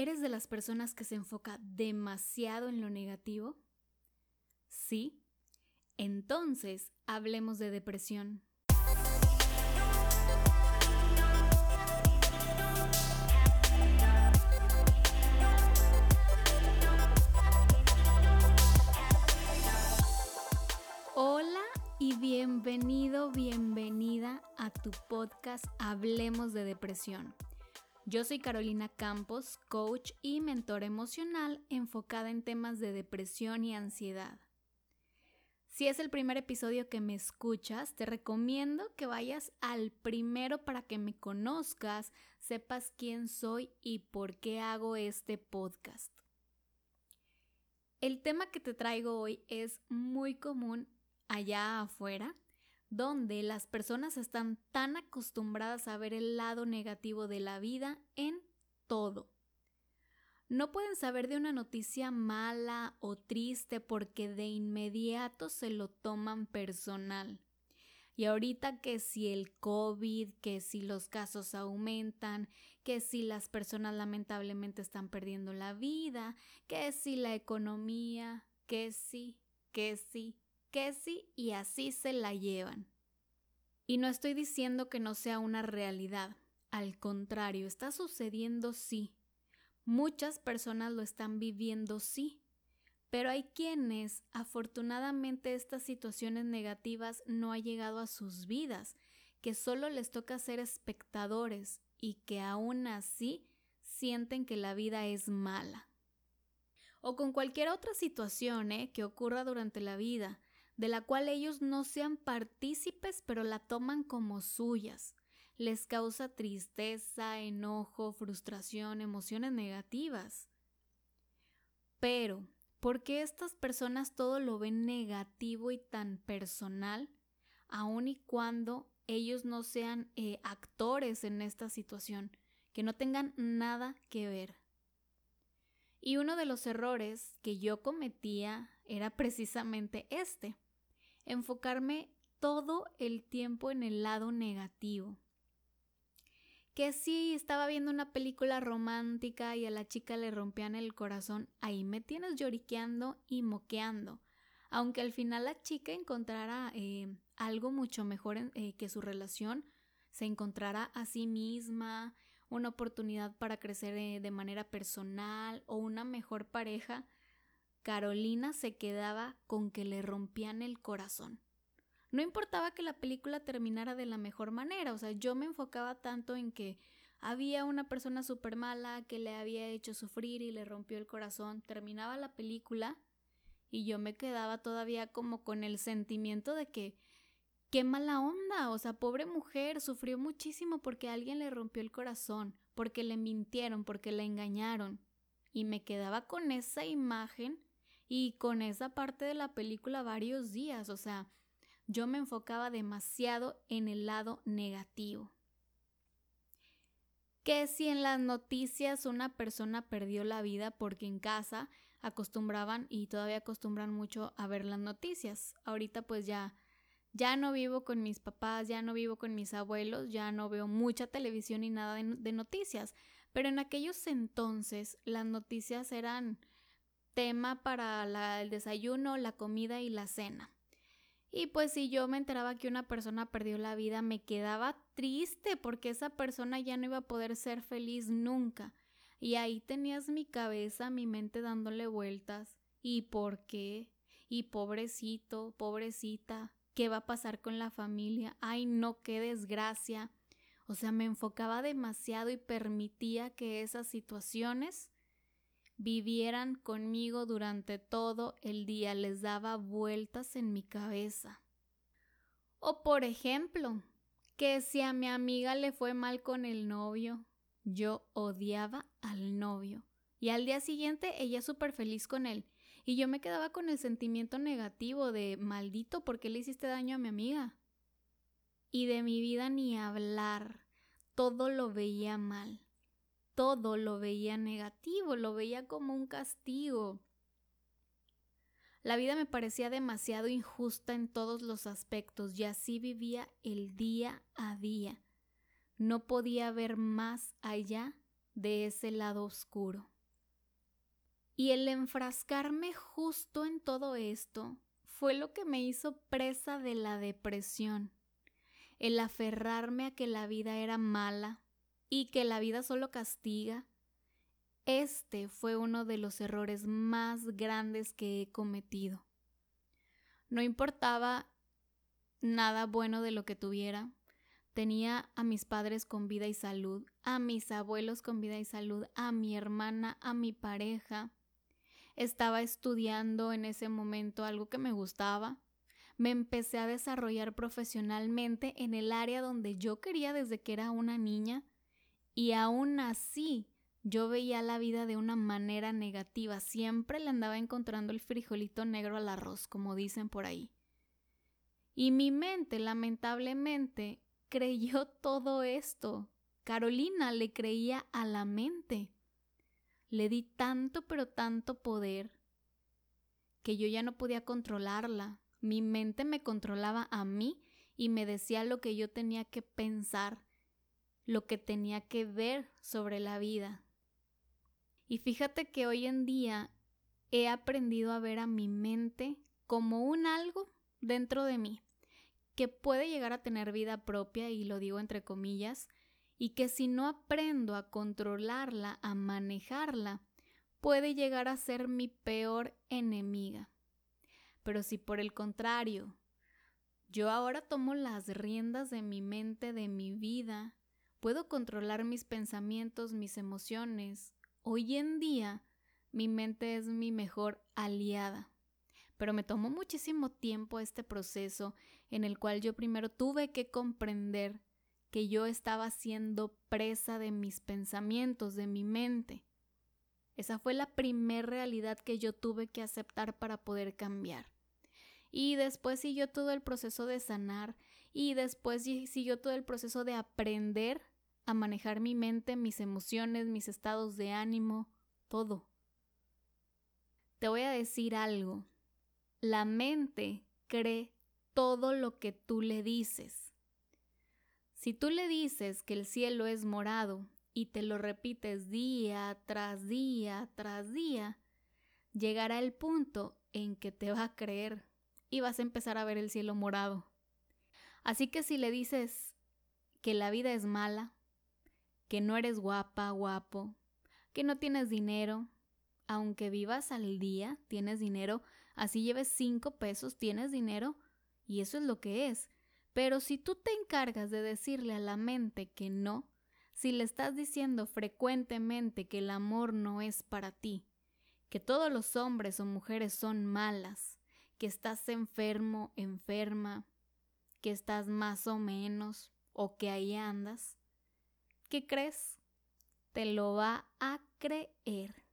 ¿Eres de las personas que se enfoca demasiado en lo negativo? Sí. Entonces, hablemos de depresión. Hola y bienvenido, bienvenida a tu podcast Hablemos de Depresión. Yo soy Carolina Campos, coach y mentor emocional enfocada en temas de depresión y ansiedad. Si es el primer episodio que me escuchas, te recomiendo que vayas al primero para que me conozcas, sepas quién soy y por qué hago este podcast. El tema que te traigo hoy es muy común allá afuera donde las personas están tan acostumbradas a ver el lado negativo de la vida en todo. No pueden saber de una noticia mala o triste porque de inmediato se lo toman personal. Y ahorita que si el COVID, que si los casos aumentan, que si las personas lamentablemente están perdiendo la vida, que si la economía, que si, que si, que sí y así se la llevan. Y no estoy diciendo que no sea una realidad, al contrario, está sucediendo sí. Muchas personas lo están viviendo sí, pero hay quienes, afortunadamente, estas situaciones negativas no han llegado a sus vidas, que solo les toca ser espectadores y que aún así sienten que la vida es mala. O con cualquier otra situación ¿eh? que ocurra durante la vida, de la cual ellos no sean partícipes, pero la toman como suyas. Les causa tristeza, enojo, frustración, emociones negativas. Pero, ¿por qué estas personas todo lo ven negativo y tan personal, aun y cuando ellos no sean eh, actores en esta situación, que no tengan nada que ver? Y uno de los errores que yo cometía era precisamente este enfocarme todo el tiempo en el lado negativo. Que si estaba viendo una película romántica y a la chica le rompían el corazón, ahí me tienes lloriqueando y moqueando. Aunque al final la chica encontrara eh, algo mucho mejor eh, que su relación, se encontrara a sí misma, una oportunidad para crecer eh, de manera personal o una mejor pareja, Carolina se quedaba con que le rompían el corazón. No importaba que la película terminara de la mejor manera, o sea, yo me enfocaba tanto en que había una persona súper mala que le había hecho sufrir y le rompió el corazón, terminaba la película y yo me quedaba todavía como con el sentimiento de que qué mala onda, o sea, pobre mujer, sufrió muchísimo porque alguien le rompió el corazón, porque le mintieron, porque le engañaron. Y me quedaba con esa imagen y con esa parte de la película varios días, o sea, yo me enfocaba demasiado en el lado negativo. Que si en las noticias una persona perdió la vida porque en casa acostumbraban y todavía acostumbran mucho a ver las noticias. Ahorita pues ya ya no vivo con mis papás, ya no vivo con mis abuelos, ya no veo mucha televisión ni nada de, noticias. Pero en aquellos entonces las noticias eran tema para el desayuno, la comida y la cena. Y pues si yo me enteraba que una persona perdió la vida, me quedaba triste porque esa persona ya no iba a poder ser feliz nunca. Y ahí tenías mi cabeza, mi mente dándole vueltas. ¿Y por qué? Y pobrecito, pobrecita, ¿qué va a pasar con la familia? Ay, no, qué desgracia. O sea, me enfocaba demasiado y permitía que esas situaciones vivieran conmigo durante todo el día, les daba vueltas en mi cabeza. O por ejemplo, que si a mi amiga le fue mal con el novio, yo odiaba al novio. Y al día siguiente ella súper feliz con él. Y yo me quedaba con el sentimiento negativo de maldito, ¿por qué le hiciste daño a mi amiga? Y de mi vida ni hablar. Todo lo veía mal todo lo veía negativo, lo veía como un castigo. La vida me parecía demasiado injusta en todos los aspectos y así vivía el día a día. No podía ver más allá de ese lado oscuro. Y el enfrascarme justo en todo esto fue lo que me hizo presa de la depresión, el aferrarme a que la vida era mala y que la vida solo castiga. Este fue uno de los errores más grandes que he cometido. No importaba nada bueno de lo que tuviera. Tenía a mis padres con vida y salud, a mis abuelos con vida y salud, a mi hermana, a mi pareja. Estaba estudiando en ese momento algo que me gustaba. Me empecé a desarrollar profesionalmente en el área donde yo quería desde que era una niña y aún así yo veía la vida de una manera negativa. Siempre le andaba encontrando el frijolito negro al arroz, como dicen por ahí. Y mi mente, lamentablemente, creyó todo esto. Carolina le creía a la mente. Le di tanto pero tanto poder que yo ya no podía controlarla. Mi mente me controlaba a mí y me decía lo que yo tenía que pensar, lo que tenía que ver sobre la vida. Y fíjate que hoy en día he aprendido a ver a mi mente como un algo dentro de mí, que puede llegar a tener vida propia, y lo digo entre comillas, y que si no aprendo a controlarla, a manejarla, puede llegar a ser mi peor enemiga. Pero si por el contrario, yo ahora tomo las riendas de mi mente, de mi vida, puedo controlar mis pensamientos, mis emociones. Hoy en día, mi mente es mi mejor aliada. Pero me tomó muchísimo tiempo este proceso en el cual yo primero tuve que comprender que yo estaba siendo presa de mis pensamientos, de mi mente. Esa fue la primer realidad que yo tuve que aceptar para poder cambiar. Y después siguió todo el proceso de sanar y después siguió todo el proceso de aprender a manejar mi mente, mis emociones, mis estados de ánimo, todo. Te voy a decir algo. La mente cree todo lo que tú le dices. Si tú le dices que el cielo es morado y te lo repites día tras día tras día, llegará el punto en que te va a creer y vas a empezar a ver el cielo morado. Así que si le dices que la vida es mala, que no eres guapa, guapo, que no tienes dinero, aunque vivas al día, tienes dinero, así lleves cinco pesos, tienes dinero, y eso es lo que es. Pero si tú te encargas de decirle a la mente que no, si le estás diciendo frecuentemente que el amor no es para ti, que todos los hombres o mujeres son malas, que estás enfermo, enferma, que estás más o menos, o que ahí andas, ¿qué crees? Te lo va a creer.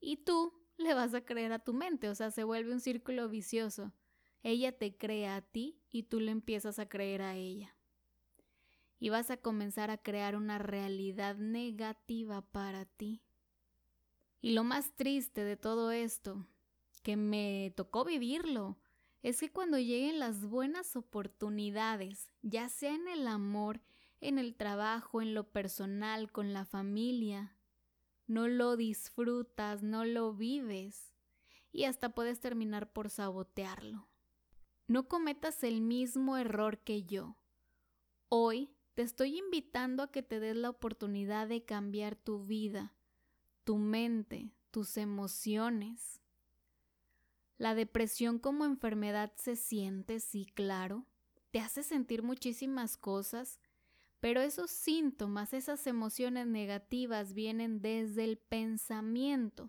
Y tú le vas a creer a tu mente, o sea, se vuelve un círculo vicioso. Ella te cree a ti y tú le empiezas a creer a ella. Y vas a comenzar a crear una realidad negativa para ti. Y lo más triste de todo esto, que me tocó vivirlo, es que cuando lleguen las buenas oportunidades, ya sea en el amor, en el trabajo, en lo personal, con la familia, no lo disfrutas, no lo vives y hasta puedes terminar por sabotearlo. No cometas el mismo error que yo. Hoy te estoy invitando a que te des la oportunidad de cambiar tu vida, tu mente, tus emociones. La depresión como enfermedad se siente, sí, claro, te hace sentir muchísimas cosas, pero esos síntomas, esas emociones negativas vienen desde el pensamiento,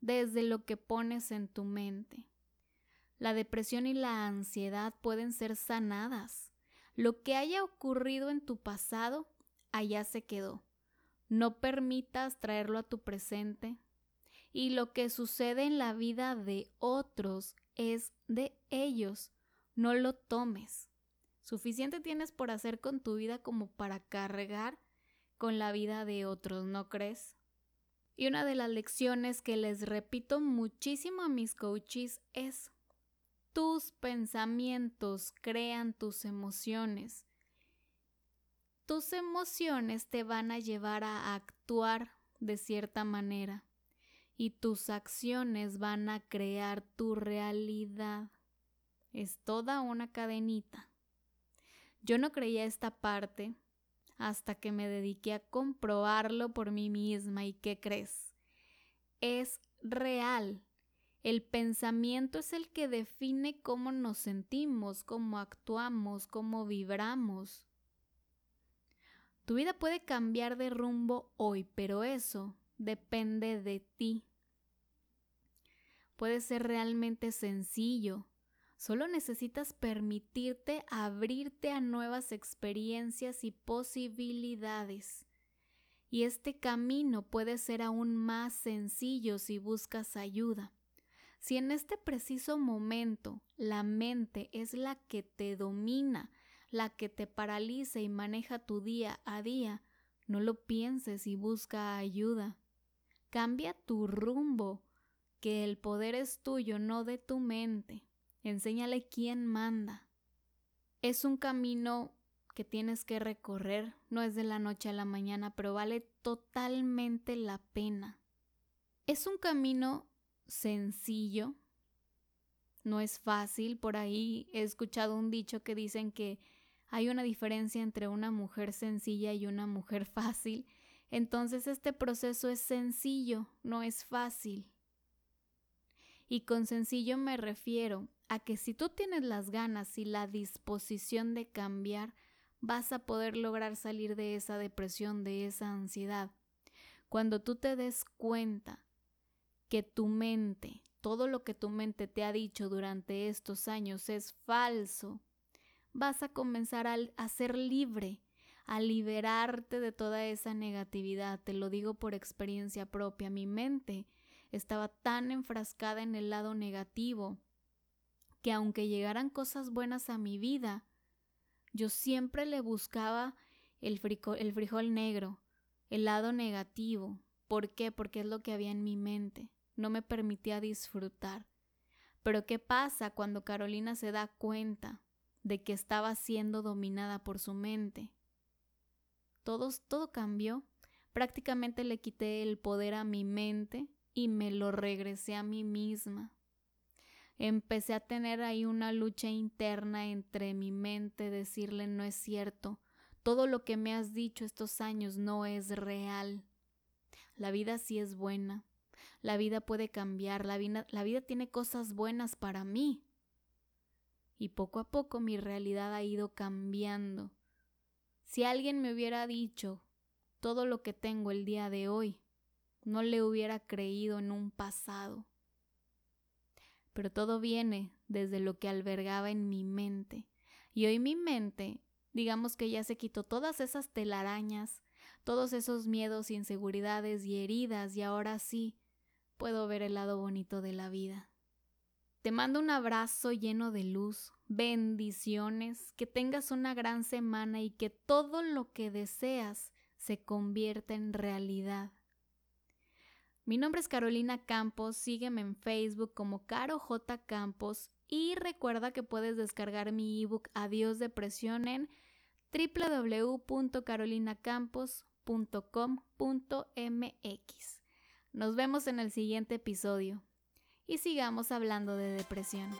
desde lo que pones en tu mente. La depresión y la ansiedad pueden ser sanadas. Lo que haya ocurrido en tu pasado, allá se quedó. No permitas traerlo a tu presente. Y lo que sucede en la vida de otros es de ellos. No lo tomes. Suficiente tienes por hacer con tu vida como para cargar con la vida de otros, ¿no crees? Y una de las lecciones que les repito muchísimo a mis coaches es tus pensamientos crean tus emociones. tus emociones te van a llevar a actuar de cierta manera y tus acciones van a crear tu realidad. Es toda una cadenita. Yo no creía esta parte hasta que me dediqué a comprobarlo por mí misma y ¿qué crees? Es real. El pensamiento es el que define cómo nos sentimos, cómo actuamos, cómo vibramos. Tu vida puede cambiar de rumbo hoy, pero eso depende de ti. Puede ser realmente sencillo. Solo necesitas permitirte abrirte a nuevas experiencias y posibilidades. Y este camino puede ser aún más sencillo si buscas ayuda. Si en este preciso momento la mente es la que te domina, la que te paraliza y maneja tu día a día, no lo pienses y busca ayuda. Cambia tu rumbo, que el poder es tuyo, no de tu mente. Enséñale quién manda. Es un camino que tienes que recorrer, no es de la noche a la mañana, pero vale totalmente la pena. Es un camino sencillo, no es fácil, por ahí he escuchado un dicho que dicen que hay una diferencia entre una mujer sencilla y una mujer fácil, entonces este proceso es sencillo, no es fácil. Y con sencillo me refiero a que si tú tienes las ganas y la disposición de cambiar, vas a poder lograr salir de esa depresión, de esa ansiedad. Cuando tú te des cuenta que tu mente, todo lo que tu mente te ha dicho durante estos años es falso, vas a comenzar a, ser libre, a liberarte de toda esa negatividad. Te lo digo por experiencia propia. Mi mente estaba tan enfrascada en el lado negativo que aunque llegaran cosas buenas a mi vida, yo siempre le buscaba el, frijol negro, el lado negativo. ¿Por qué? Porque es lo que había en mi mente. No me permitía disfrutar. Pero ¿qué pasa cuando Carolina se da cuenta de que estaba siendo dominada por su mente. Todo, todo cambió. Prácticamente le quité el poder a mi mente y me lo regresé a mí misma. Empecé a tener ahí una lucha interna entre mi mente, decirle no es cierto, todo lo que me has dicho estos años no es real. La vida sí es buena, la vida puede cambiar, la vida, la vida tiene cosas buenas para mí y poco a poco mi realidad ha ido cambiando. Si alguien me hubiera dicho todo lo que tengo el día de hoy, no le hubiera creído en un pasado. Pero todo viene desde lo que albergaba en mi mente. Y hoy mi mente, digamos que ya se quitó todas esas telarañas, todos esos miedos, inseguridades y heridas, y ahora sí puedo ver el lado bonito de la vida. Te mando un abrazo lleno de luz, bendiciones, que tengas una gran semana y que todo lo que deseas se convierta en realidad. Mi nombre es Carolina Campos, sígueme en Facebook como Caro J. Campos y recuerda que puedes descargar mi ebook Adiós Depresión en www.carolinacampos.com.mx. Nos vemos en el siguiente episodio y sigamos hablando de depresión.